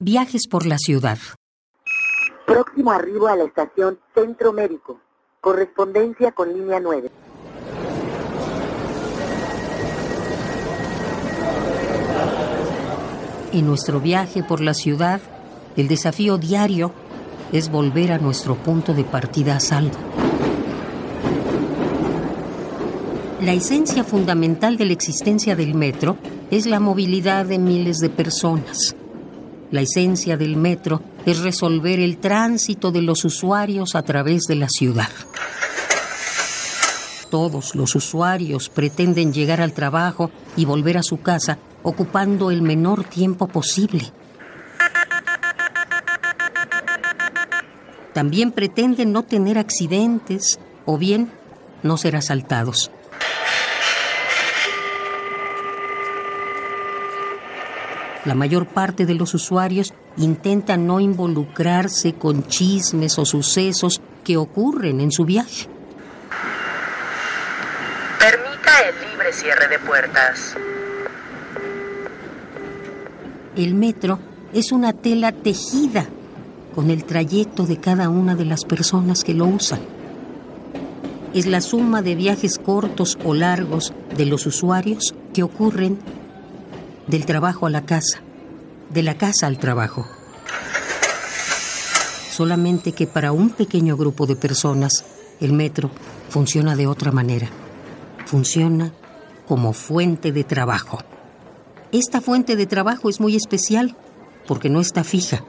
Viajes por la ciudad. Próximo arribo a la estación Centro Médico. Correspondencia con línea 9. En nuestro viaje por la ciudad, el desafío diario es volver a nuestro punto de partida a salvo. La esencia fundamental de la existencia del metro es la movilidad de miles de personas. La esencia del metro es resolver el tránsito de los usuarios a través de la ciudad. Todos los usuarios pretenden llegar al trabajo y volver a su casa ocupando el menor tiempo posible. También pretenden no tener accidentes o bien no ser asaltados. La mayor parte de los usuarios intentan no involucrarse con chismes o sucesos que ocurren en su viaje. Permita el libre cierre de puertas. El metro es una tela tejida con el trayecto de cada una de las personas que lo usan. Es la suma de viajes cortos o largos de los usuarios que ocurren del trabajo a la casa, de la casa al trabajo. Solamente que para un pequeño grupo de personas el metro funciona de otra manera. Funciona como fuente de trabajo. Esta fuente de trabajo es muy especial porque no está fija,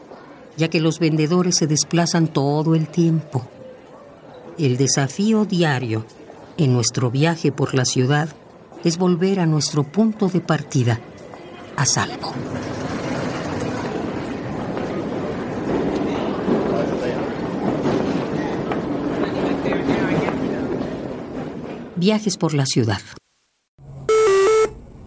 ya que los vendedores se desplazan todo el tiempo. El desafío diario en nuestro viaje por la ciudad es volver a nuestro punto de partida a salvo. Viajes por la ciudad.